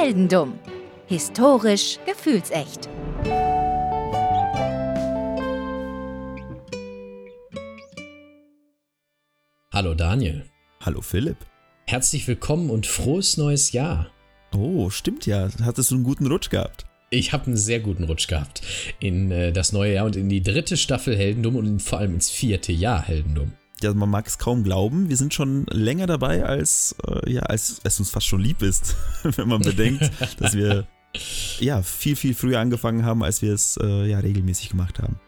Heldendumm. Historisch gefühlsecht. Hallo Daniel. Hallo Philipp. Herzlich willkommen und frohes neues Jahr. Oh, stimmt ja. Hattest du einen guten Rutsch gehabt? Ich habe einen sehr guten Rutsch gehabt in äh, das neue Jahr und in die dritte Staffel Heldendum und vor allem ins vierte Jahr Heldendum. Ja, man mag es kaum glauben. Wir sind schon länger dabei, als, äh, ja, als es uns fast schon lieb ist, wenn man bedenkt, dass wir ja viel, viel früher angefangen haben, als wir es äh, ja regelmäßig gemacht haben.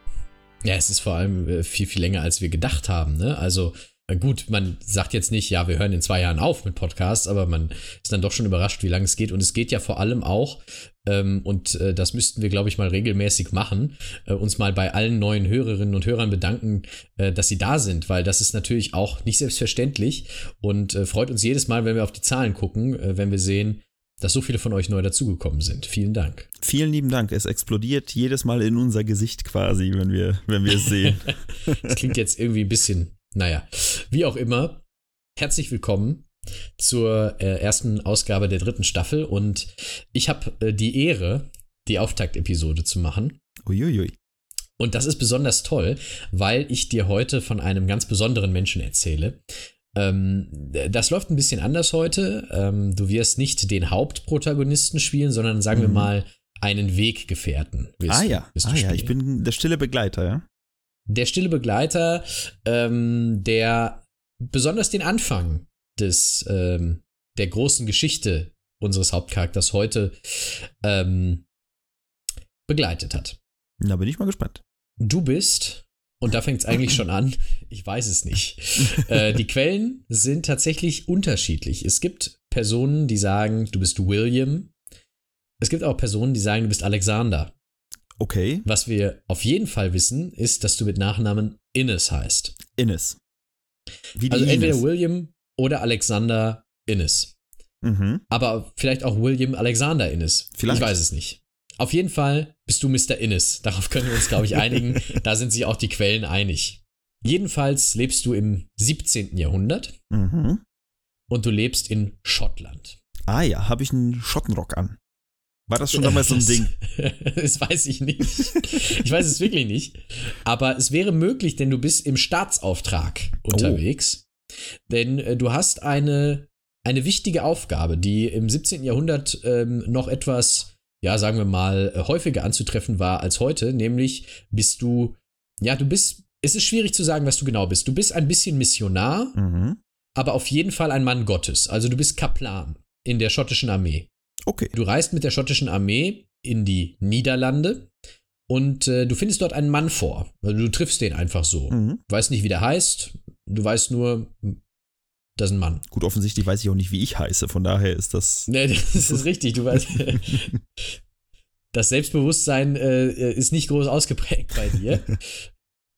Ja, es ist vor allem äh, viel, viel länger, als wir gedacht haben. Ne? Also Gut, man sagt jetzt nicht, ja, wir hören in zwei Jahren auf mit Podcasts, aber man ist dann doch schon überrascht, wie lange es geht. Und es geht ja vor allem auch, ähm, und äh, das müssten wir, glaube ich, mal regelmäßig machen, äh, uns mal bei allen neuen Hörerinnen und Hörern bedanken, äh, dass sie da sind, weil das ist natürlich auch nicht selbstverständlich und äh, freut uns jedes Mal, wenn wir auf die Zahlen gucken, äh, wenn wir sehen, dass so viele von euch neu dazugekommen sind. Vielen Dank. Vielen lieben Dank. Es explodiert jedes Mal in unser Gesicht quasi, wenn wir, wenn wir es sehen. das klingt jetzt irgendwie ein bisschen naja, wie auch immer, herzlich willkommen zur äh, ersten Ausgabe der dritten Staffel und ich habe äh, die Ehre, die Auftaktepisode zu machen. Uiuiui. Und das ist besonders toll, weil ich dir heute von einem ganz besonderen Menschen erzähle. Ähm, das läuft ein bisschen anders heute. Ähm, du wirst nicht den Hauptprotagonisten spielen, sondern sagen mhm. wir mal einen Weggefährten. ah ja, ah, ja, ich bin der stille Begleiter, ja der stille Begleiter, ähm, der besonders den Anfang des ähm, der großen Geschichte unseres Hauptcharakters heute ähm, begleitet hat. Da bin ich mal gespannt. Du bist, und da fängt es eigentlich schon an, ich weiß es nicht. äh, die Quellen sind tatsächlich unterschiedlich. Es gibt Personen, die sagen, du bist William. Es gibt auch Personen, die sagen, du bist Alexander. Okay. Was wir auf jeden Fall wissen, ist, dass du mit Nachnamen Innes heißt. Innes. Wie also entweder Ines. William oder Alexander Innes. Mhm. Aber vielleicht auch William Alexander Innes. Vielleicht. Ich weiß es nicht. Auf jeden Fall bist du Mr. Innes. Darauf können wir uns, glaube ich, einigen. da sind sich auch die Quellen einig. Jedenfalls lebst du im 17. Jahrhundert mhm. und du lebst in Schottland. Ah ja, habe ich einen Schottenrock an. War das schon damals so ein Ding? das weiß ich nicht. Ich weiß es wirklich nicht. Aber es wäre möglich, denn du bist im Staatsauftrag unterwegs. Oh. Denn äh, du hast eine, eine wichtige Aufgabe, die im 17. Jahrhundert ähm, noch etwas, ja, sagen wir mal, äh, häufiger anzutreffen war als heute. Nämlich bist du, ja, du bist, es ist schwierig zu sagen, was du genau bist. Du bist ein bisschen Missionar, mhm. aber auf jeden Fall ein Mann Gottes. Also du bist Kaplan in der schottischen Armee. Okay. Du reist mit der schottischen Armee in die Niederlande und äh, du findest dort einen Mann vor. Also du triffst den einfach so. Mhm. Du weißt nicht, wie der heißt. Du weißt nur, das ist ein Mann. Gut, offensichtlich weiß ich auch nicht, wie ich heiße. Von daher ist das. Nee, das ist richtig. Du weißt. das Selbstbewusstsein äh, ist nicht groß ausgeprägt bei dir.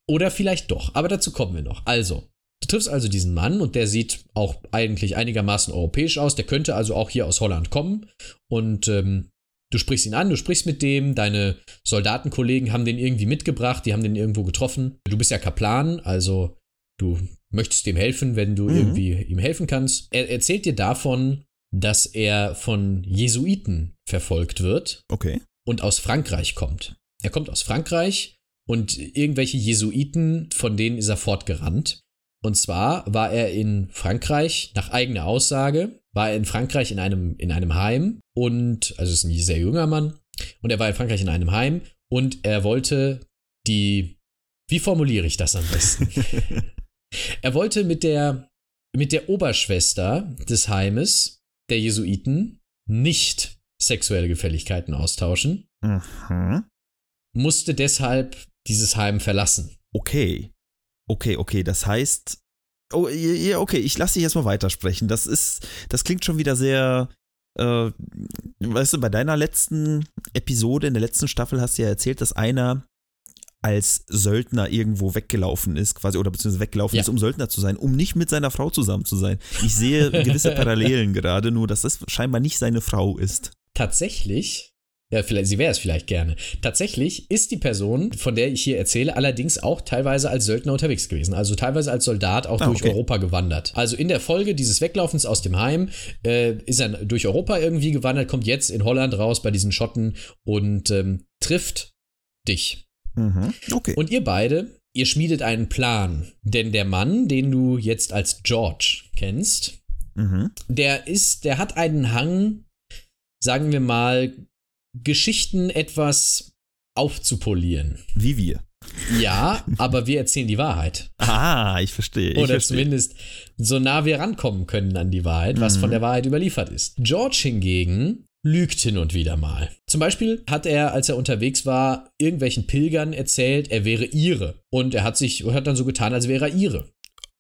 Oder vielleicht doch. Aber dazu kommen wir noch. Also, Du triffst also diesen Mann und der sieht auch eigentlich einigermaßen europäisch aus. Der könnte also auch hier aus Holland kommen. Und ähm, du sprichst ihn an, du sprichst mit dem, deine Soldatenkollegen haben den irgendwie mitgebracht, die haben den irgendwo getroffen. Du bist ja Kaplan, also du möchtest dem helfen, wenn du mhm. irgendwie ihm helfen kannst. Er erzählt dir davon, dass er von Jesuiten verfolgt wird. Okay. Und aus Frankreich kommt. Er kommt aus Frankreich und irgendwelche Jesuiten, von denen ist er fortgerannt. Und zwar war er in Frankreich, nach eigener Aussage, war er in Frankreich in einem, in einem Heim und, also ist ein sehr junger Mann, und er war in Frankreich in einem Heim und er wollte die, wie formuliere ich das am besten? er wollte mit der, mit der Oberschwester des Heimes, der Jesuiten, nicht sexuelle Gefälligkeiten austauschen, mhm. musste deshalb dieses Heim verlassen. Okay. Okay, okay, das heißt. Oh, ja, okay, ich lasse dich erstmal weitersprechen. Das ist, das klingt schon wieder sehr, äh, weißt du, bei deiner letzten Episode, in der letzten Staffel hast du ja erzählt, dass einer als Söldner irgendwo weggelaufen ist, quasi, oder beziehungsweise weggelaufen ja. ist, um Söldner zu sein, um nicht mit seiner Frau zusammen zu sein. Ich sehe gewisse Parallelen gerade, nur dass das scheinbar nicht seine Frau ist. Tatsächlich Ja, vielleicht, sie wäre es vielleicht gerne. Tatsächlich ist die Person, von der ich hier erzähle, allerdings auch teilweise als Söldner unterwegs gewesen. Also teilweise als Soldat auch Ah, durch okay. Europa gewandert. Also in der Folge dieses Weglaufens aus dem Heim äh, ist er durch Europa irgendwie gewandert, kommt jetzt in Holland raus bei diesen Schotten und ähm, trifft dich. Mhm. Okay. Und ihr beide, ihr schmiedet einen Plan. Denn der Mann, den du jetzt als George kennst, mhm. der ist, der hat einen Hang, sagen wir mal, Geschichten etwas aufzupolieren. Wie wir. Ja, aber wir erzählen die Wahrheit. Ah, ich verstehe. Ich Oder verstehe. zumindest so nah wir rankommen können an die Wahrheit, was Mhm. von der Wahrheit überliefert ist. George hingegen lügt hin und wieder mal. Zum Beispiel hat er, als er unterwegs war, irgendwelchen Pilgern erzählt, er wäre ihre. Und er hat sich, hat dann so getan, als wäre er ihre.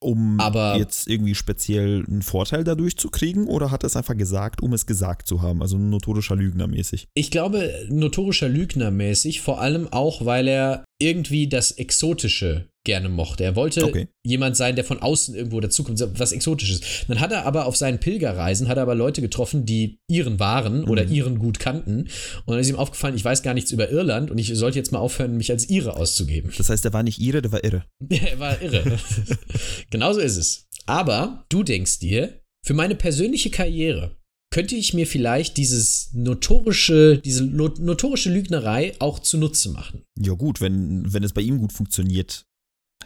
Um Aber- jetzt irgendwie speziell einen Vorteil dadurch zu kriegen oder hat er es einfach gesagt, um es gesagt zu haben? Also notorischer Lügner mäßig. Ich glaube, notorischer Lügner mäßig, vor allem auch, weil er irgendwie das Exotische gerne mochte. Er wollte Okay. jemand sein, der von außen irgendwo dazukommt, was Exotisches. Dann hat er aber auf seinen Pilgerreisen, hat er aber Leute getroffen, die ihren waren oder Mhm. ihren gut kannten. Und dann ist ihm aufgefallen, ich weiß gar nichts über Irland und ich sollte jetzt mal aufhören, mich als ihre auszugeben. Das heißt, er war nicht ihre, der war irre. er war irre. Genauso ist es. Aber du denkst dir, für meine persönliche Karriere könnte ich mir vielleicht dieses notorische, diese notorische Lügnerei auch zunutze machen. Ja gut, wenn, wenn es bei ihm gut funktioniert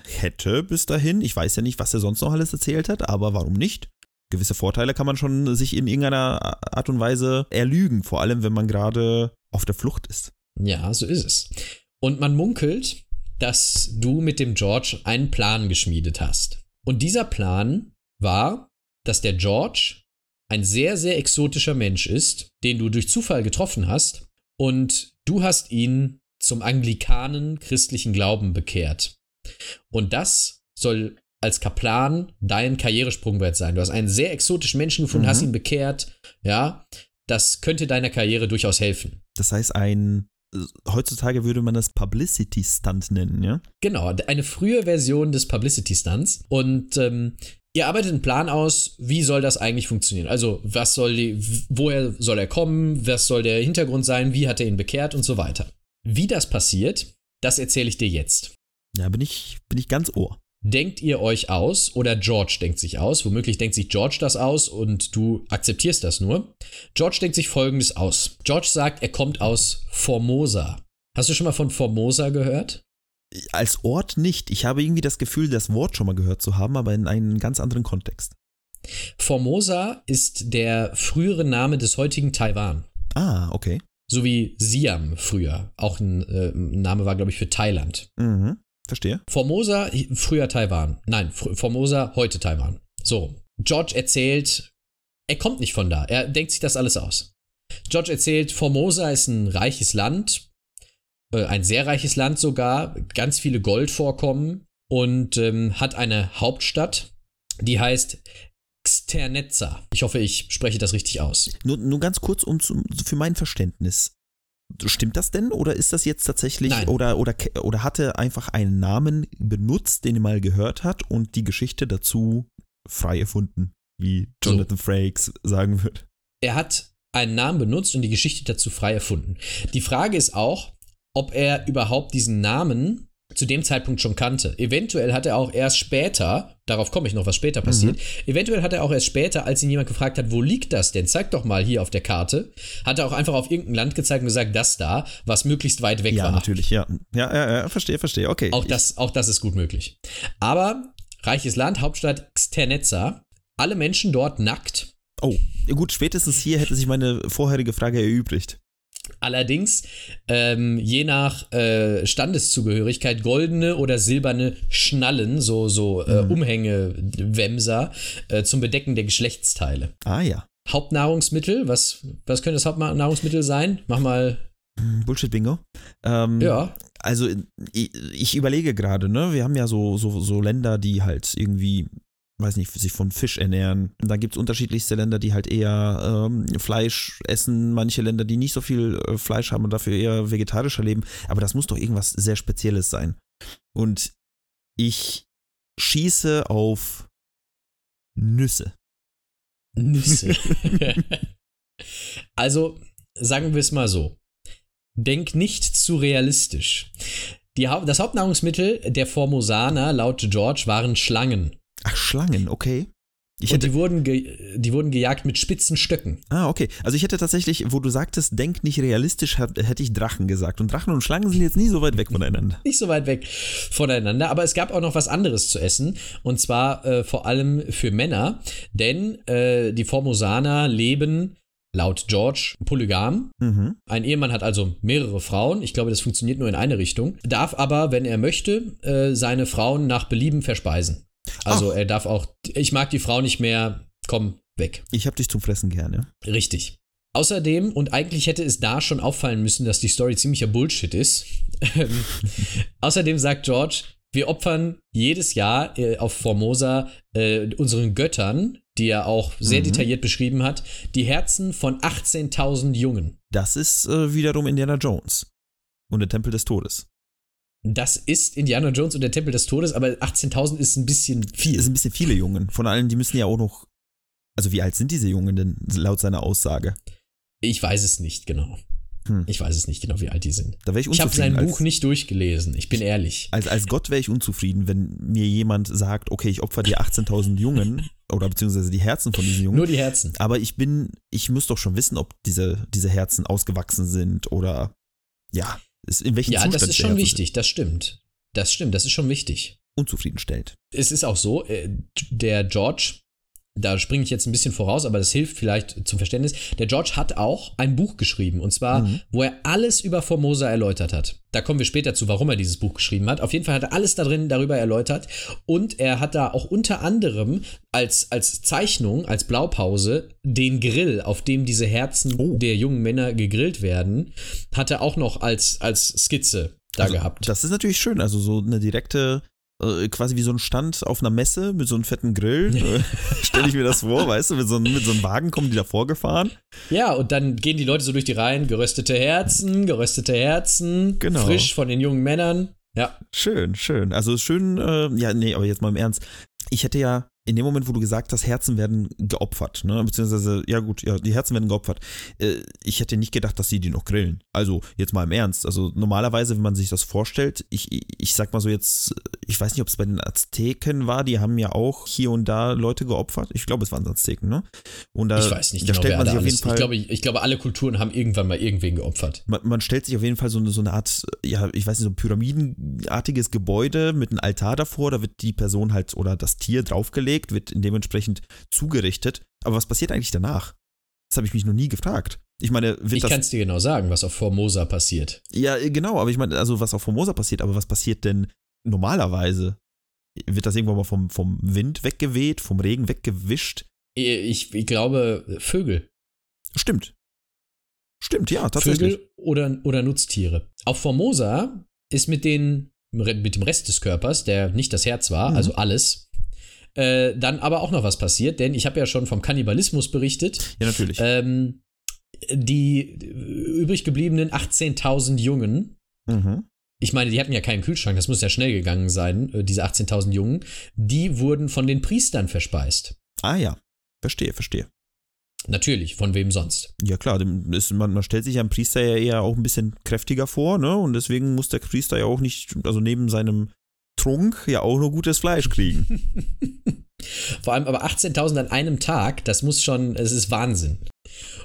hätte bis dahin. Ich weiß ja nicht, was er sonst noch alles erzählt hat, aber warum nicht? Gewisse Vorteile kann man schon sich in irgendeiner Art und Weise erlügen, vor allem wenn man gerade auf der Flucht ist. Ja, so ist es. Und man munkelt, dass du mit dem George einen Plan geschmiedet hast. Und dieser Plan war, dass der George ein sehr, sehr exotischer Mensch ist, den du durch Zufall getroffen hast und du hast ihn zum anglikanen christlichen Glauben bekehrt. Und das soll als Kaplan dein Karrieresprungwert sein. Du hast einen sehr exotischen Menschen gefunden, Mhm. hast ihn bekehrt, ja. Das könnte deiner Karriere durchaus helfen. Das heißt, ein heutzutage würde man das Publicity Stunt nennen, ja? Genau, eine frühe Version des Publicity Stunts. Und ähm, ihr arbeitet einen Plan aus, wie soll das eigentlich funktionieren? Also, was soll die, woher soll er kommen? Was soll der Hintergrund sein? Wie hat er ihn bekehrt und so weiter? Wie das passiert, das erzähle ich dir jetzt. Ja, bin ich, bin ich ganz ohr. Denkt ihr euch aus oder George denkt sich aus? Womöglich denkt sich George das aus und du akzeptierst das nur. George denkt sich folgendes aus. George sagt, er kommt aus Formosa. Hast du schon mal von Formosa gehört? Als Ort nicht. Ich habe irgendwie das Gefühl, das Wort schon mal gehört zu haben, aber in einem ganz anderen Kontext. Formosa ist der frühere Name des heutigen Taiwan. Ah, okay. So wie Siam früher. Auch ein äh, Name war, glaube ich, für Thailand. Mhm. Verstehe. Formosa, früher Taiwan. Nein, Formosa, heute Taiwan. So. George erzählt, er kommt nicht von da. Er denkt sich das alles aus. George erzählt, Formosa ist ein reiches Land, äh, ein sehr reiches Land sogar, ganz viele Goldvorkommen und ähm, hat eine Hauptstadt, die heißt Xternetza. Ich hoffe, ich spreche das richtig aus. Nur, nur ganz kurz um zum, für mein Verständnis. Stimmt das denn oder ist das jetzt tatsächlich Nein. oder oder oder hat er einfach einen Namen benutzt, den er mal gehört hat und die Geschichte dazu frei erfunden, wie So. Jonathan Frakes sagen würde? er hat einen Namen benutzt und die Geschichte dazu frei erfunden. Die Frage ist auch, ob er überhaupt diesen Namen zu dem Zeitpunkt schon kannte. Eventuell hat er auch erst später, darauf komme ich noch, was später passiert, eventuell hat er auch erst später, als ihn jemand gefragt hat, wo liegt das denn? Zeig doch mal hier auf der Karte, hat er auch einfach auf irgendein Land gezeigt und gesagt, das da, was möglichst weit weg Ja, war. natürlich, ja. Ja, ja, ja, verstehe, verstehe. Okay. Auch das, auch das ist gut möglich. Aber reiches Land, Hauptstadt Xternetza, alle Menschen dort nackt, Oh, ja gut, spätestens hier hätte sich meine vorherige Frage erübrigt. Allerdings, ähm, je nach äh, Standeszugehörigkeit, goldene oder silberne Schnallen, so, so äh, Mhm. Umhängewämser, äh, zum Bedecken der Geschlechtsteile. Ah ja. Hauptnahrungsmittel, was, was könnte das Hauptnahrungsmittel sein? Mach mal, Hm, Bullshit-Bingo. Ähm, ja. Also ich, ich überlege gerade, ne? Wir haben ja so, so, so Länder, die halt irgendwie, weiß nicht, sich von Fisch ernähren. Dann gibt es unterschiedlichste Länder, die halt eher ähm, Fleisch essen, manche Länder, die nicht so viel äh, Fleisch haben und dafür eher vegetarischer leben. Aber das muss doch irgendwas sehr Spezielles sein. Und ich schieße auf Nüsse. Nüsse. also, sagen wir es mal so. Denk nicht zu realistisch. Die, das Hauptnahrungsmittel der Formosaner laut George waren Schlangen. Ach, Schlangen, okay. Ich und die wurden, die wurden gejagt mit spitzen Stöcken. ah, okay. Also ich hätte tatsächlich, wo du sagtest, denk nicht realistisch, hätte ich Drachen gesagt. Und Drachen und Schlangen sind jetzt nie so weit weg voneinander. Nicht so weit weg voneinander, aber es gab auch noch was anderes zu essen. Und zwar äh, vor allem für Männer, denn äh, die Formosaner leben laut George polygam. Mhm. Ein Ehemann hat also mehrere Frauen. Ich glaube, das funktioniert nur in eine Richtung. Darf aber, wenn er möchte, äh, seine Frauen nach Belieben verspeisen. Also er darf auch, ich mag die Frau nicht mehr, komm weg. Ich hab dich zum Fressen gerne. Richtig. Außerdem, und eigentlich hätte es da schon auffallen müssen, dass die Story ziemlicher Bullshit ist. ähm, außerdem sagt George, wir opfern jedes Jahr äh, auf Formosa äh, unseren Göttern, die er auch sehr Mhm. detailliert beschrieben hat, die Herzen von 18.000 Jungen. Das ist äh, wiederum Indiana Jones. Und der Tempel des Todes. Das ist Indiana Jones und der Tempel des Todes, aber 18.000 ist ein bisschen viel. sind ein bisschen viele Jungen. Von allen, die müssen ja auch noch. Also, wie alt sind diese Jungen denn, laut seiner Aussage? Ich weiß es nicht genau. Hm. Ich weiß es nicht genau, wie alt die sind. Da wäre ich Ich habe sein Buch nicht durchgelesen, ich bin ehrlich. als, als Gott wäre ich unzufrieden, wenn mir jemand sagt, okay, ich opfer dir 18.000 Jungen oder beziehungsweise die Herzen von diesen Jungen. Nur die Herzen. aber ich bin, ich muss doch schon wissen, ob diese, diese Herzen ausgewachsen sind oder ja, ist- in welchem Ja, Zustand das ist schon wichtig, das stimmt. Das stimmt, das ist schon wichtig. Unzufriedenstellend. Es ist auch so, äh, der George, da springe ich jetzt ein bisschen voraus, aber das hilft vielleicht zum Verständnis. Der George hat auch ein Buch geschrieben und zwar, Mhm. wo er alles über Formosa erläutert hat. Da kommen wir später zu, warum er dieses Buch geschrieben hat. Auf jeden Fall hat er alles da drin darüber erläutert und er hat da auch unter anderem als, als Zeichnung, als Blaupause den Grill, auf dem diese Herzen Oh. der jungen Männer gegrillt werden, hat er auch noch als, als Skizze da Also, gehabt. Das ist natürlich schön, also so eine direkte, äh, quasi wie so ein Stand auf einer Messe mit so einem fetten Grill. äh, Stelle ich mir das vor, weißt du, mit so, einem- mit so einem Wagen kommen die da vorgefahren. Ja, und dann gehen die Leute so durch die Reihen, geröstete Herzen, geröstete Herzen, Genau. frisch von den jungen Männern. Ja, Schön, schön. Also schön, äh, ja, nee, aber jetzt mal im Ernst. Ich hätte ja in dem Moment, wo du gesagt hast, Herzen werden geopfert, ne, beziehungsweise, ja gut, ja, die Herzen werden geopfert. Äh, ich hätte nicht gedacht, dass sie die noch grillen. Also, jetzt mal im Ernst. Also, normalerweise, wenn man sich das vorstellt, ich, ich, ich sag mal so jetzt, ich weiß nicht, ob es bei den Azteken war, die haben ja auch hier und da Leute geopfert. Ich glaube, es waren Azteken, ne? Und da, ich weiß nicht da genau, stellt man sich auf jeden Fall. Ich glaube, ich glaube, alle Kulturen haben irgendwann mal irgendwen geopfert. Man, man stellt sich auf jeden Fall so eine, so eine Art, ja, ich weiß nicht, so ein pyramidenartiges Gebäude mit einem Altar davor, da wird die Person halt oder das Tier draufgelegt, wird dementsprechend zugerichtet. Aber was passiert eigentlich danach? Das habe ich mich noch nie gefragt. Ich meine, Ich kann es dir genau sagen, was auf Formosa passiert. Ja, genau, aber ich meine, also was auf Formosa passiert, aber was passiert denn normalerweise? Wird das irgendwann mal vom, vom Wind weggeweht, vom Regen weggewischt? Ich, ich glaube, Vögel. Stimmt. Stimmt, ja, tatsächlich. Vögel oder, oder Nutztiere. Auf Formosa ist mit, den, mit dem Rest des Körpers, der nicht das Herz war, Mhm. also alles, äh, dann aber auch noch was passiert, denn ich habe ja schon vom Kannibalismus berichtet. Ja, natürlich. Ähm, die übrig gebliebenen 18.000 Jungen, mhm. ich meine, die hatten ja keinen Kühlschrank, das muss ja schnell gegangen sein, äh, diese 18.000 Jungen, die wurden von den Priestern verspeist. Ah ja, verstehe, verstehe. Natürlich, von wem sonst? Ja klar, ist, man, man stellt sich einem Priester ja eher auch ein bisschen kräftiger vor, ne? Und deswegen muss der Priester ja auch nicht, also neben seinem Trunk ja auch nur gutes Fleisch kriegen. Vor allem aber 18.000 an einem Tag, das muss schon, es ist Wahnsinn.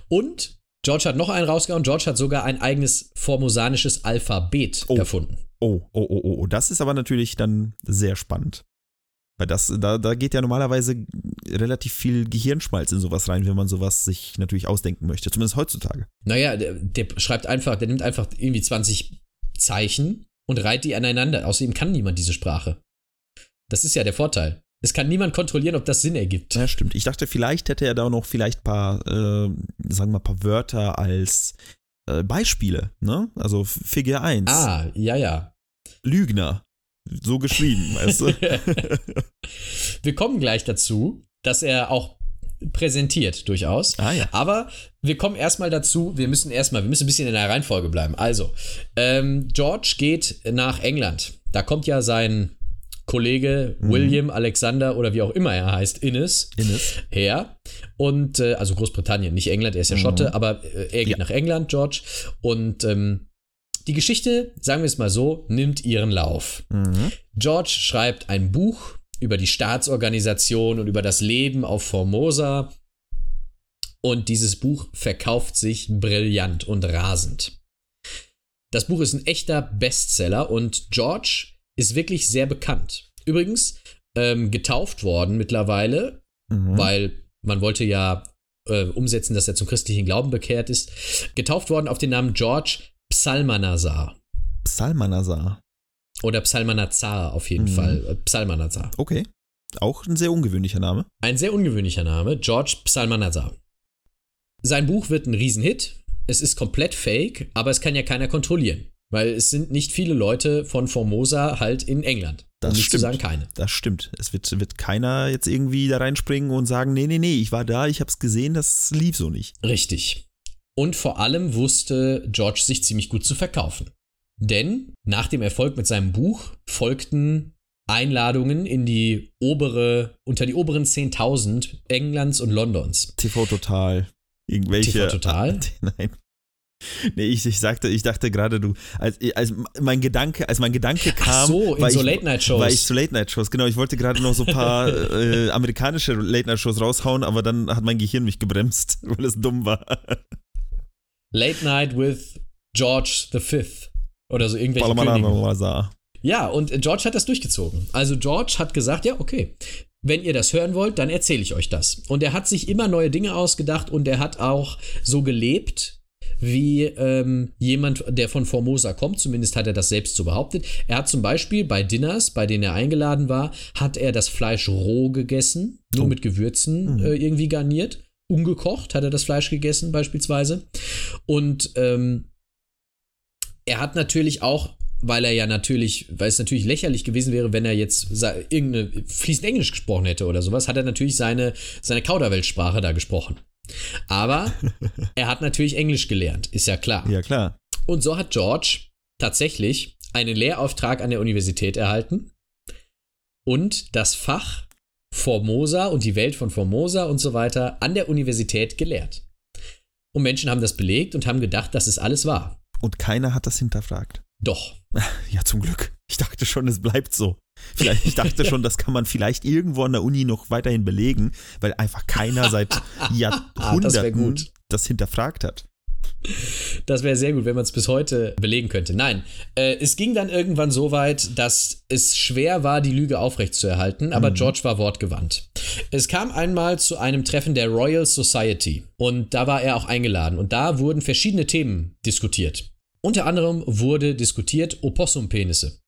Und George hat noch einen rausgehauen, George hat sogar ein eigenes formosanisches Alphabet Oh. erfunden. Oh, oh, oh, oh, oh, das ist aber natürlich dann sehr spannend. Weil das, da, da geht ja normalerweise relativ viel Gehirnschmalz in sowas rein, wenn man sowas sich natürlich ausdenken möchte. Zumindest heutzutage. Naja, der, der schreibt einfach, der nimmt einfach irgendwie 20 Zeichen und reiht die aneinander. Außerdem kann niemand diese Sprache. Das ist ja der Vorteil. Es kann niemand kontrollieren, ob das Sinn ergibt. Ja, stimmt. Ich dachte, vielleicht hätte er da noch vielleicht ein paar, äh, sagen wir mal, paar Wörter als äh, Beispiele, ne? Also Figur 1. Ah, ja, ja. Lügner. So geschrieben, weißt du? Wir kommen gleich dazu, dass er auch präsentiert, durchaus. ah ja. Aber wir kommen erstmal dazu, wir müssen erstmal, wir müssen ein bisschen in der Reihenfolge bleiben. Also, ähm, George geht nach England. Da kommt ja sein Kollege Mhm. William Alexander oder wie auch immer er heißt, Innes, Innes. her. Und, äh, also Großbritannien, nicht England, er ist ja Mhm. Schotte, aber äh, er geht Ja. nach England, George. Und ähm, die Geschichte, sagen wir es mal so, nimmt ihren Lauf. Mhm. George schreibt ein Buch über die Staatsorganisation und über das Leben auf Formosa. Und dieses Buch verkauft sich brillant und rasend. Das Buch ist ein echter Bestseller und George ist wirklich sehr bekannt. Übrigens ähm, getauft worden mittlerweile, Mhm. weil man wollte ja äh, umsetzen, dass er zum christlichen Glauben bekehrt ist. Getauft worden auf den Namen George Psalmanazar. Psalmanazar. Oder Psalmanazar auf jeden Mhm. Fall. Äh, Psalmanazar. Okay. Auch ein sehr ungewöhnlicher Name. Ein sehr ungewöhnlicher Name, George Psalmanazar. Sein Buch wird ein Riesenhit. Es ist komplett fake, aber es kann ja keiner kontrollieren. Weil es sind nicht viele Leute von Formosa halt in England. Das um nicht zu stimmt. sagen keine. Das stimmt. Es wird, wird keiner jetzt irgendwie da reinspringen und sagen, nee, nee, nee, ich war da, ich hab's gesehen, das lief so nicht. Richtig. Und vor allem wusste George sich ziemlich gut zu verkaufen. Denn nach dem Erfolg mit seinem Buch folgten Einladungen in die obere, unter die oberen 10.000 Englands und Londons. TV Total. Irgendwelche. TV Total? Nein. Nee, ich, ich sagte, ich dachte gerade, du, als, als mein Gedanke, als mein Gedanke kam, so, in so ich, Late-Night-Shows. War ich zu Late-Night-Shows, genau. Ich wollte gerade noch so ein paar äh, amerikanische Late-Night-Shows raushauen, aber dann hat mein Gehirn mich gebremst, weil es dumm war. Late Night with George V. Oder so irgendwelche Könige. Palamalala. Ja, und George hat das durchgezogen. Also George hat gesagt, ja, okay, wenn ihr das hören wollt, dann erzähle ich euch das. Und er hat sich immer neue Dinge ausgedacht und er hat auch so gelebt, wie ähm, jemand, der von Formosa kommt, zumindest hat er das selbst so behauptet. Er hat zum Beispiel bei Dinners, bei denen er eingeladen war, hat er das Fleisch roh gegessen, nur Oh. mit Gewürzen Mhm. äh, irgendwie garniert. Ungekocht hat er das Fleisch gegessen, beispielsweise. Und ähm, er hat natürlich auch, weil er ja natürlich, weil es natürlich lächerlich gewesen wäre, wenn er jetzt irgendeine fließend Englisch gesprochen hätte oder sowas, hat er natürlich seine, seine Kauderweltsprache da gesprochen. Aber er hat natürlich Englisch gelernt, ist ja klar. Ja, klar. Und so hat George tatsächlich einen Lehrauftrag an der Universität erhalten und das Fach Formosa und die Welt von Formosa und so weiter an der Universität gelehrt. Und Menschen haben das belegt und haben gedacht, das ist alles wahr. Und keiner hat das hinterfragt. Doch. Ja, zum Glück. Ich dachte schon, es bleibt so. Vielleicht, ich dachte schon, das kann man vielleicht irgendwo an der Uni noch weiterhin belegen, weil einfach keiner seit Jahrhunderten gut. das hinterfragt hat. Das wäre sehr gut, wenn man es bis heute belegen könnte. Nein, äh, es ging dann irgendwann so weit, dass es schwer war, die Lüge aufrechtzuerhalten, aber George war wortgewandt. Es kam einmal zu einem Treffen der Royal Society und da war er auch eingeladen und da wurden verschiedene Themen diskutiert. Unter anderem wurde diskutiert Opossumpenisse.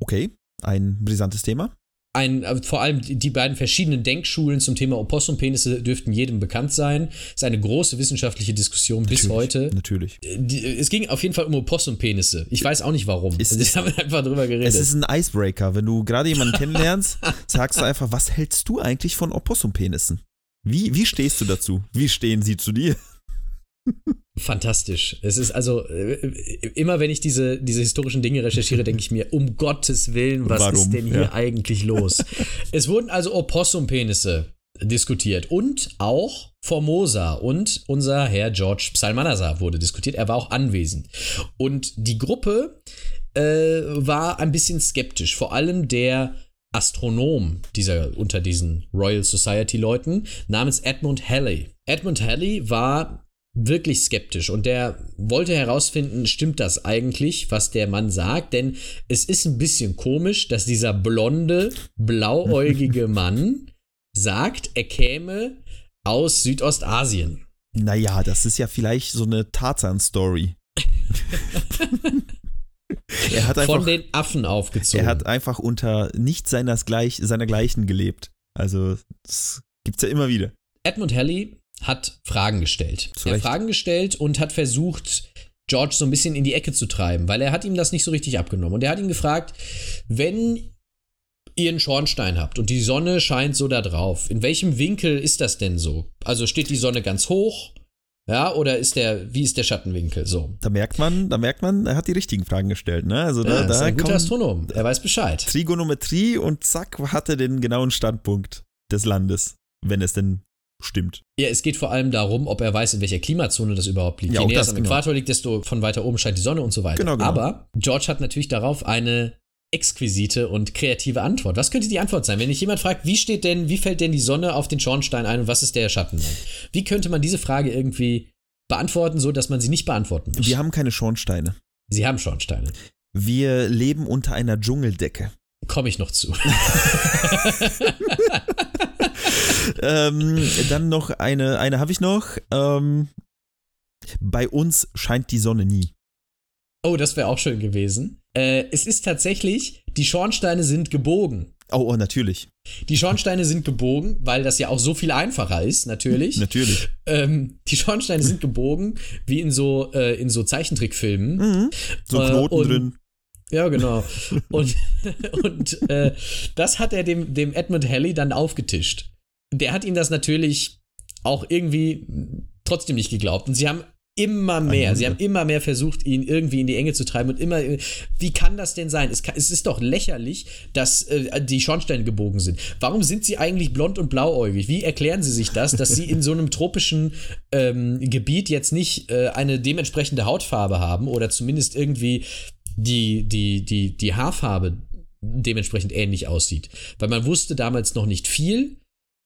Okay, ein brisantes Thema. Ein, äh, vor allem die beiden verschiedenen Denkschulen zum Thema Opossumpenisse dürften jedem bekannt sein. Es ist eine große wissenschaftliche Diskussion bis Natürlich, heute. Natürlich. Die, es ging auf jeden Fall um Opossumpenisse. Ich weiß auch nicht warum. Es Sie ist- haben einfach drüber geredet. Es ist ein Icebreaker. Wenn du gerade jemanden kennenlernst, sagst du einfach, was hältst du eigentlich von Oppossumpenissen? Wie, wie stehst du dazu? Wie stehen sie zu dir? Fantastisch. Es ist also äh, immer, wenn ich diese, diese historischen Dinge recherchiere, denke ich mir, um Gottes Willen, was Warum? ist denn hier Ja. eigentlich los? es wurden also Opossumpenisse diskutiert und auch Formosa und unser Herr George Psalmanazar wurde diskutiert. Er war auch anwesend. Und die Gruppe äh, war ein bisschen skeptisch, vor allem der Astronom dieser unter diesen Royal Society Leuten namens Edmund Halley. Edmund Halley war wirklich skeptisch und der wollte herausfinden, stimmt das eigentlich, was der Mann sagt, denn es ist ein bisschen komisch, dass dieser blonde, blauäugige Mann sagt, er käme aus Südostasien. Naja, das ist ja vielleicht so eine Tarzan-Story. er hat einfach, Von den Affen aufgezogen. er hat einfach unter nicht seines gleich, seinergleichen gelebt. Also, das gibt's ja immer wieder. Edmund Halley hat Fragen gestellt. Zu er hat. Fragen gestellt und hat versucht, George so ein bisschen in die Ecke zu treiben, weil er hat ihm das nicht so richtig abgenommen. Und er hat ihn gefragt, wenn ihr einen Schornstein habt und die Sonne scheint so da drauf, in welchem Winkel ist das denn so? Also steht die Sonne ganz hoch? Ja, oder ist der, wie ist der Schattenwinkel so? Da merkt man, da merkt man, er hat die richtigen Fragen gestellt, ne? Also da, Ja, ist da ein guter Astronom, er weiß Bescheid. Trigonometrie und zack, hatte den genauen Standpunkt des Landes, wenn es denn stimmt. Ja, es geht vor allem darum, ob er weiß, in welcher Klimazone das überhaupt liegt. Ja, Je näher es am genau. Äquator liegt, desto von weiter oben scheint die Sonne und so weiter. Genau, genau. Aber George hat natürlich darauf eine exquisite und kreative Antwort. Was könnte die Antwort sein? Wenn dich jemand fragt, wie steht denn, wie fällt denn die Sonne auf den Schornstein ein und was ist der Schatten? Wie könnte man diese Frage irgendwie beantworten, so dass man sie nicht beantworten muss? Wir haben keine Schornsteine. sie haben Schornsteine. Wir leben unter einer Dschungeldecke. Komme ich noch zu. ähm, dann noch eine, eine habe ich noch. Ähm, bei uns scheint die Sonne nie. Oh, das wäre auch schön gewesen. Äh, es ist tatsächlich, die Schornsteine sind gebogen. Oh, oh, natürlich. Die Schornsteine sind gebogen, weil das ja auch so viel einfacher ist, natürlich. Natürlich. Ähm, die Schornsteine sind gebogen, wie in so, äh, in so Zeichentrickfilmen. Mhm. So Äh, Knoten und- drin. Ja, genau. Und, und äh, das hat er dem, dem Edmund Halley dann aufgetischt. Der hat ihm das natürlich auch irgendwie trotzdem nicht geglaubt. Und sie haben immer mehr, sie haben immer mehr versucht, ihn irgendwie in die Enge zu treiben und immer, wie kann das denn sein? Es, kann, es ist doch lächerlich, dass äh, die Schornsteine gebogen sind. Warum sind sie eigentlich blond und blauäugig? Wie erklären sie sich das, dass sie in so einem tropischen ähm, Gebiet jetzt nicht äh, eine dementsprechende Hautfarbe haben oder zumindest irgendwie die, die, die, die Haarfarbe dementsprechend ähnlich aussieht. Weil man wusste damals noch nicht viel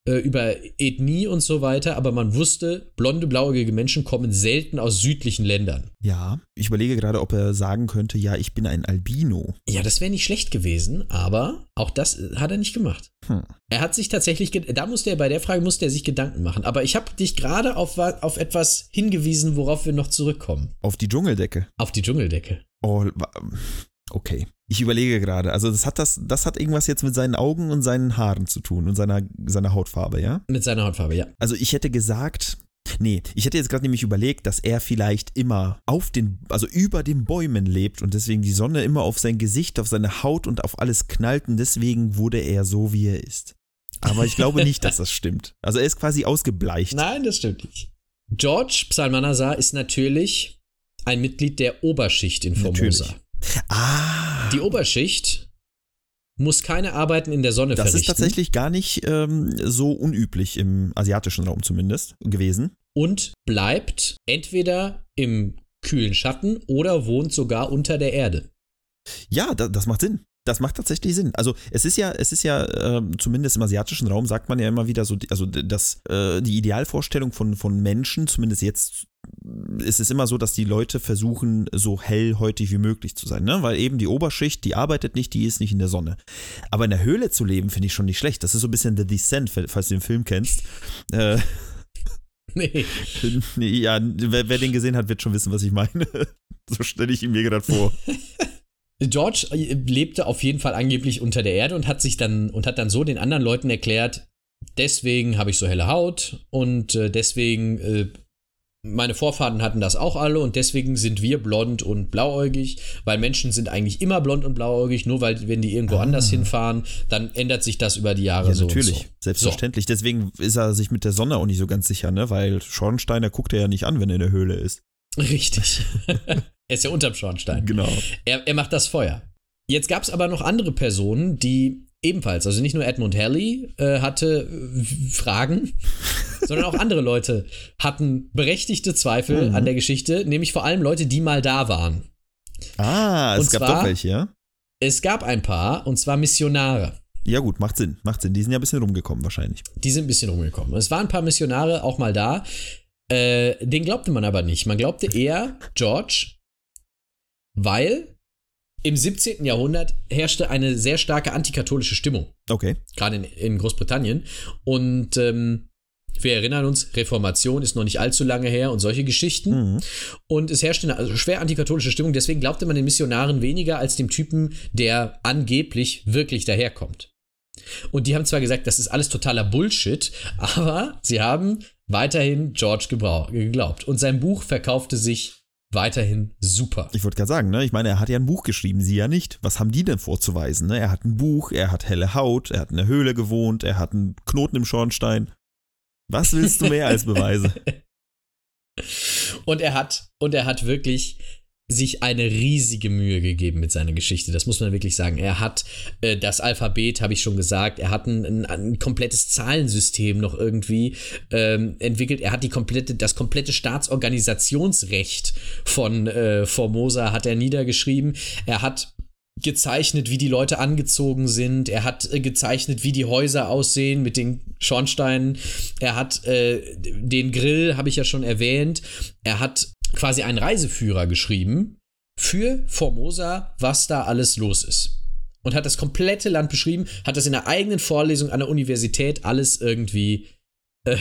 äh, über Ethnie und so weiter, aber man wusste, blonde, blauäugige Menschen kommen selten aus südlichen Ländern. Ja, ich überlege gerade, ob er sagen könnte, ja, ich bin ein Albino. Ja, das wäre nicht schlecht gewesen, aber auch das äh, hat er nicht gemacht. Hm. Er hat sich tatsächlich, da musste er, bei der Frage musste er sich Gedanken machen. Aber ich habe dich gerade auf, auf etwas hingewiesen, worauf wir noch zurückkommen. Auf die Dschungeldecke. Auf die Dschungeldecke. Oh, okay. Ich überlege gerade. Also das hat das, das hat irgendwas jetzt mit seinen Augen und seinen Haaren zu tun und seiner, seiner Hautfarbe, ja? Mit seiner Hautfarbe, ja. Also ich hätte gesagt, nee, ich hätte jetzt gerade nämlich überlegt, dass er vielleicht immer auf den, also über den Bäumen lebt und deswegen die Sonne immer auf sein Gesicht, auf seine Haut und auf alles knallt und deswegen wurde er so, wie er ist. Aber ich glaube nicht, dass das stimmt. Also er ist quasi ausgebleicht. Nein, das stimmt nicht. George Psalmanazar ist natürlich ein Mitglied der Oberschicht in Formosa. Natürlich. Ah, Die Oberschicht muss keine Arbeiten in der Sonne das verrichten ist tatsächlich gar nicht ähm, so unüblich im asiatischen Raum zumindest gewesen. und bleibt entweder im kühlen Schatten oder wohnt sogar unter der Erde. Ja, da, das macht Sinn. Das macht tatsächlich Sinn. Also es ist ja, es ist ja, ähm, zumindest im asiatischen Raum sagt man ja immer wieder so, die- also das, äh, die Idealvorstellung von, von Menschen, zumindest jetzt ist es immer so, dass die Leute versuchen, so hellhäutig wie möglich zu sein, ne? Weil eben die Oberschicht, die arbeitet nicht, die ist nicht in der Sonne. Aber in der Höhle zu leben, finde ich schon nicht schlecht. Das ist so ein bisschen The Descent, falls du den Film kennst. Äh, Nee. ja, wer, wer den gesehen hat, wird schon wissen, was ich meine. so stelle ich ihn mir gerade vor. George äh, lebte auf jeden Fall angeblich unter der Erde und hat sich dann und hat dann so den anderen Leuten erklärt, deswegen habe ich so helle Haut und äh, deswegen äh, meine Vorfahren hatten das auch alle und deswegen sind wir blond und blauäugig, weil Menschen sind eigentlich immer blond und blauäugig, nur weil wenn die irgendwo Ah. anders hinfahren, dann ändert sich das über die Jahre Ja, so natürlich. so. Selbstverständlich. Deswegen ist er sich mit der Sonne auch nicht so ganz sicher, ne? Weil Schornsteiner guckt er ja nicht an, wenn er in der Höhle ist. So. Richtig. er ist ja unterm Schornstein. Genau. Er, er macht das Feuer. Jetzt gab es aber noch andere Personen, die ebenfalls, also nicht nur Edmund Halley äh, hatte äh, Fragen, sondern auch andere Leute hatten berechtigte Zweifel Mhm. an der Geschichte, nämlich vor allem Leute, die mal da waren. Ah, es Und gab zwar- doch welche, ja? Es gab ein paar, und zwar Missionare. Ja, gut, macht Sinn. Macht Sinn. Die sind ja ein bisschen rumgekommen, wahrscheinlich. Die sind ein bisschen rumgekommen. Es waren ein paar Missionare auch mal da. Äh, den glaubte man aber nicht. Man glaubte eher George, weil im 17. Jahrhundert herrschte eine sehr starke antikatholische Stimmung. Okay. gerade in, in Großbritannien. Und ähm, wir erinnern uns, Reformation ist noch nicht allzu lange her und solche Geschichten. Mhm. Und es herrschte eine also schwer antikatholische Stimmung. Deswegen glaubte man den Missionaren weniger als dem Typen, der angeblich wirklich daherkommt. Und die haben zwar gesagt, das ist alles totaler Bullshit, aber sie haben weiterhin George geglaubt. Und sein Buch verkaufte sich weiterhin super. Ich wollte gerade sagen, ne? Ich meine, er hat ja ein Buch geschrieben, sie ja nicht. Was haben die denn vorzuweisen, ne? Er hat ein Buch, er hat helle Haut, er hat in der Höhle gewohnt, er hat einen Knoten im Schornstein. Was willst du mehr als Beweise? Und er hat, und er hat wirklich sich eine riesige Mühe gegeben mit seiner Geschichte. Das muss man wirklich sagen. Er hat äh, das Alphabet, habe ich schon gesagt. Er hat ein, ein, ein komplettes Zahlensystem noch irgendwie ähm, entwickelt. Er hat die komplette, das komplette Staatsorganisationsrecht von äh, Formosa hat er niedergeschrieben. Er hat gezeichnet, wie die Leute angezogen sind. Er hat äh, gezeichnet, wie die Häuser aussehen mit den Schornsteinen. Er hat äh, den Grill, habe ich ja schon erwähnt. Er hat quasi einen Reiseführer geschrieben für Formosa, was da alles los ist. Und hat das komplette Land beschrieben, hat das in der eigenen Vorlesung an der Universität alles irgendwie äh,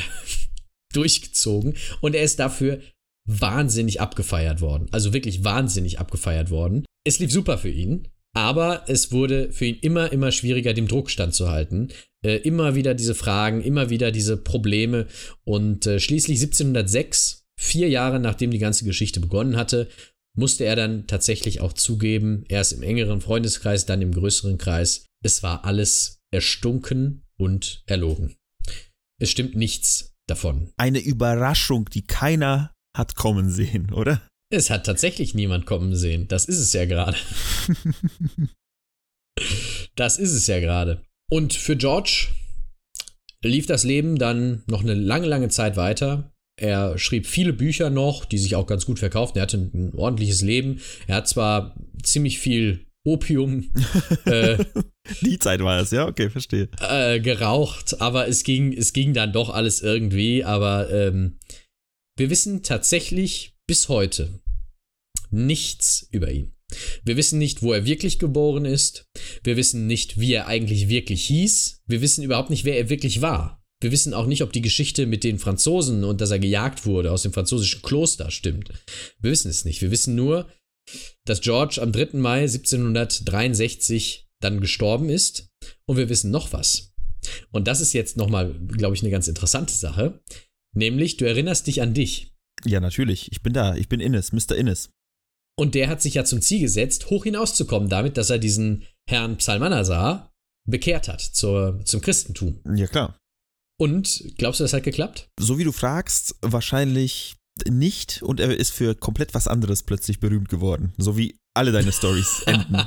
durchgezogen. Und er ist dafür wahnsinnig abgefeiert worden. Also wirklich wahnsinnig abgefeiert worden. Es lief super für ihn, aber es wurde für ihn immer, immer schwieriger, dem Druck standzuhalten. Äh, immer wieder diese Fragen, immer wieder diese Probleme. Und äh, schließlich 1706 vier Jahre nachdem die ganze Geschichte begonnen hatte, musste er dann tatsächlich auch zugeben, erst im engeren Freundeskreis, dann im größeren Kreis, es war alles erstunken und erlogen. Es stimmt nichts davon. Eine Überraschung, die keiner hat kommen sehen, oder? Es hat tatsächlich niemand kommen sehen. Das ist es ja gerade. das ist es ja gerade. Und für George lief das Leben dann noch eine lange, lange Zeit weiter. Er schrieb viele Bücher noch, die sich auch ganz gut verkauften. Er hatte ein ordentliches Leben. Er hat zwar ziemlich viel Opium. äh, die Zeit war es, ja, okay, verstehe. Äh, geraucht, aber es ging, es ging dann doch alles irgendwie. Aber ähm, wir wissen tatsächlich bis heute nichts über ihn. Wir wissen nicht, wo er wirklich geboren ist. Wir wissen nicht, wie er eigentlich wirklich hieß. Wir wissen überhaupt nicht, wer er wirklich war. Wir wissen auch nicht, ob die Geschichte mit den Franzosen und dass er gejagt wurde aus dem französischen Kloster stimmt. Wir wissen es nicht. Wir wissen nur, dass George am 3. Mai 1763 dann gestorben ist. Und wir wissen noch was. Und das ist jetzt nochmal, glaube ich, eine ganz interessante Sache. Nämlich, du erinnerst dich an dich. Ja, natürlich. Ich bin da. Ich bin Innes, Mr. Innes. Und der hat sich ja zum Ziel gesetzt, hoch hinauszukommen damit, dass er diesen Herrn Psalmanasar bekehrt hat zur, zum Christentum. Ja, klar. Und glaubst du, das hat geklappt? So wie du fragst, wahrscheinlich nicht. Und er ist für komplett was anderes plötzlich berühmt geworden. So wie alle deine Stories enden.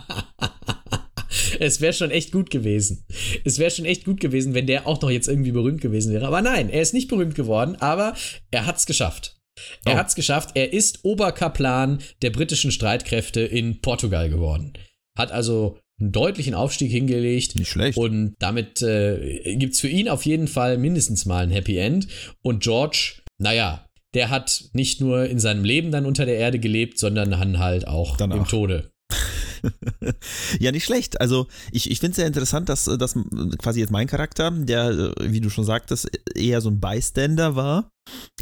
es wäre schon echt gut gewesen. Es wäre schon echt gut gewesen, wenn der auch noch jetzt irgendwie berühmt gewesen wäre. Aber nein, er ist nicht berühmt geworden, aber er hat es geschafft. Er oh. hat es geschafft. Er ist Oberkaplan der britischen Streitkräfte in Portugal geworden. Hat also einen deutlichen Aufstieg hingelegt. Nicht schlecht. Und damit äh, gibt es für ihn auf jeden Fall mindestens mal ein Happy End. Und George, naja, der hat nicht nur in seinem Leben dann unter der Erde gelebt, sondern dann halt auch Danach. im Tode. ja, nicht schlecht. Also ich, ich finde es sehr interessant, dass, dass quasi jetzt mein Charakter, der, wie du schon sagtest, eher so ein Bystander war,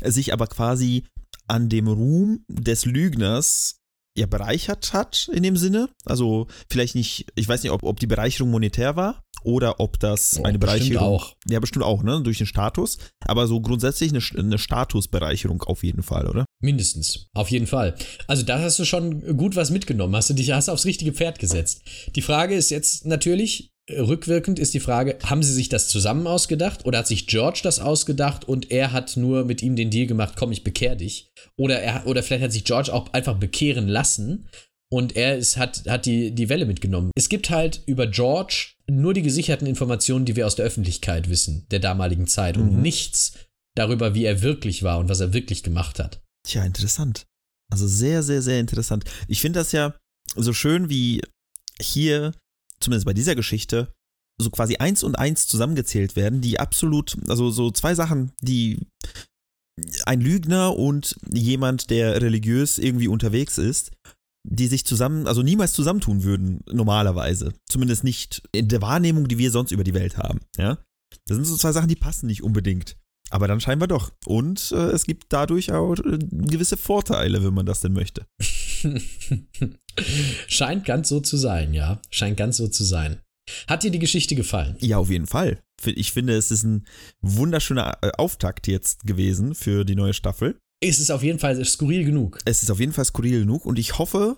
sich aber quasi an dem Ruhm des Lügners ja bereichert hat in dem Sinne. Also vielleicht nicht, ich weiß nicht, ob, ob die Bereicherung monetär war oder ob das oh, eine Bereicherung. auch. Ja, bestimmt auch, ne? Durch den Status. Aber so grundsätzlich eine, eine Statusbereicherung auf jeden Fall, oder? Mindestens. Auf jeden Fall. Also da hast du schon gut was mitgenommen. Hast du dich hast aufs richtige Pferd gesetzt. Die Frage ist jetzt natürlich, rückwirkend ist die Frage, haben sie sich das zusammen ausgedacht oder hat sich George das ausgedacht und er hat nur mit ihm den Deal gemacht, komm, ich bekehr dich? Oder, er, oder vielleicht hat sich George auch einfach bekehren lassen und er ist, hat, hat die, die Welle mitgenommen. Es gibt halt über George nur die gesicherten Informationen, die wir aus der Öffentlichkeit wissen, der damaligen Zeit mhm. und nichts darüber, wie er wirklich war und was er wirklich gemacht hat. Tja, interessant. Also sehr, sehr, sehr interessant. Ich finde das ja so schön, wie hier zumindest bei dieser Geschichte, so quasi eins und eins zusammengezählt werden, die absolut, also so zwei Sachen, die ein Lügner und jemand, der religiös irgendwie unterwegs ist, die sich zusammen, also niemals zusammentun würden, normalerweise. Zumindest nicht in der Wahrnehmung, die wir sonst über die Welt haben. Ja? Das sind so zwei Sachen, die passen nicht unbedingt. Aber dann scheinbar doch. Und äh, es gibt dadurch auch äh, gewisse Vorteile, wenn man das denn möchte. Scheint ganz so zu sein, ja. Scheint ganz so zu sein. Hat dir die Geschichte gefallen? Ja, auf jeden Fall. Ich finde, es ist ein wunderschöner äh, Auftakt jetzt gewesen für die neue Staffel. Es ist auf jeden Fall skurril genug. Es ist auf jeden Fall skurril genug und ich hoffe,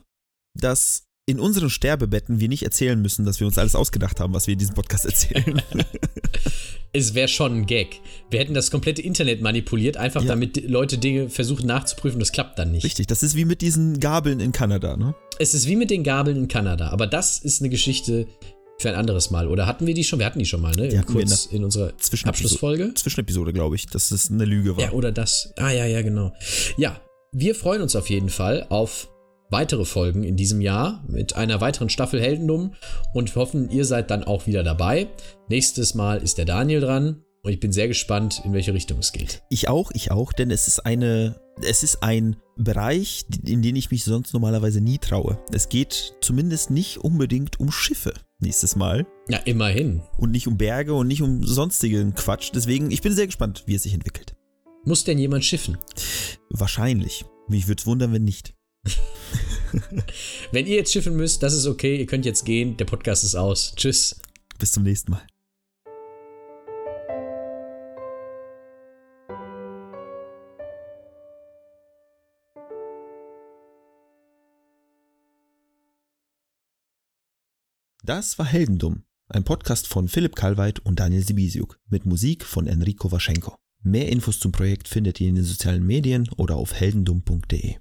dass in unseren Sterbebetten wir nicht erzählen müssen, dass wir uns alles ausgedacht haben, was wir in diesem Podcast erzählen. es wäre schon ein Gag. Wir hätten das komplette Internet manipuliert, einfach Ja. damit Leute Dinge versuchen nachzuprüfen. Das klappt dann nicht. Richtig, das ist wie mit diesen Gabeln in Kanada, ne? Es ist wie mit den Gabeln in Kanada, aber das ist eine Geschichte für ein anderes Mal. Oder hatten wir die schon? Wir hatten die schon mal, ne? Hatten wir in Kurz in, unserer. Abschlussfolge. Zwischenepisode, glaube ich, dass es eine Lüge war. Ja, oder das. Ah, ja, ja, genau. Ja, wir freuen uns auf jeden Fall auf weitere Folgen in diesem Jahr mit einer weiteren Staffel Heldendum und hoffen, ihr seid dann auch wieder dabei. Nächstes Mal ist der Daniel dran und ich bin sehr gespannt, in welche Richtung es geht. Ich auch, ich auch, denn es ist eine, es ist ein Bereich, in den ich mich sonst normalerweise nie traue. Es geht zumindest nicht unbedingt um Schiffe nächstes Mal Ja, immerhin. und nicht um Berge und nicht um sonstigen Quatsch. Deswegen, ich bin sehr gespannt, wie es sich entwickelt. Muss denn jemand schiffen? Wahrscheinlich. Mich würde es wundern, wenn nicht. Wenn ihr jetzt schiffen müsst, das ist okay. Ihr könnt jetzt gehen. Der Podcast ist aus. Tschüss. Bis zum nächsten Mal. Das war Heldendum, ein Podcast von Philipp Kalweit und Daniel Sibisiuk mit Musik von Enrico Waschenko. Mehr Infos zum Projekt findet ihr in den sozialen Medien oder auf heldendum.de.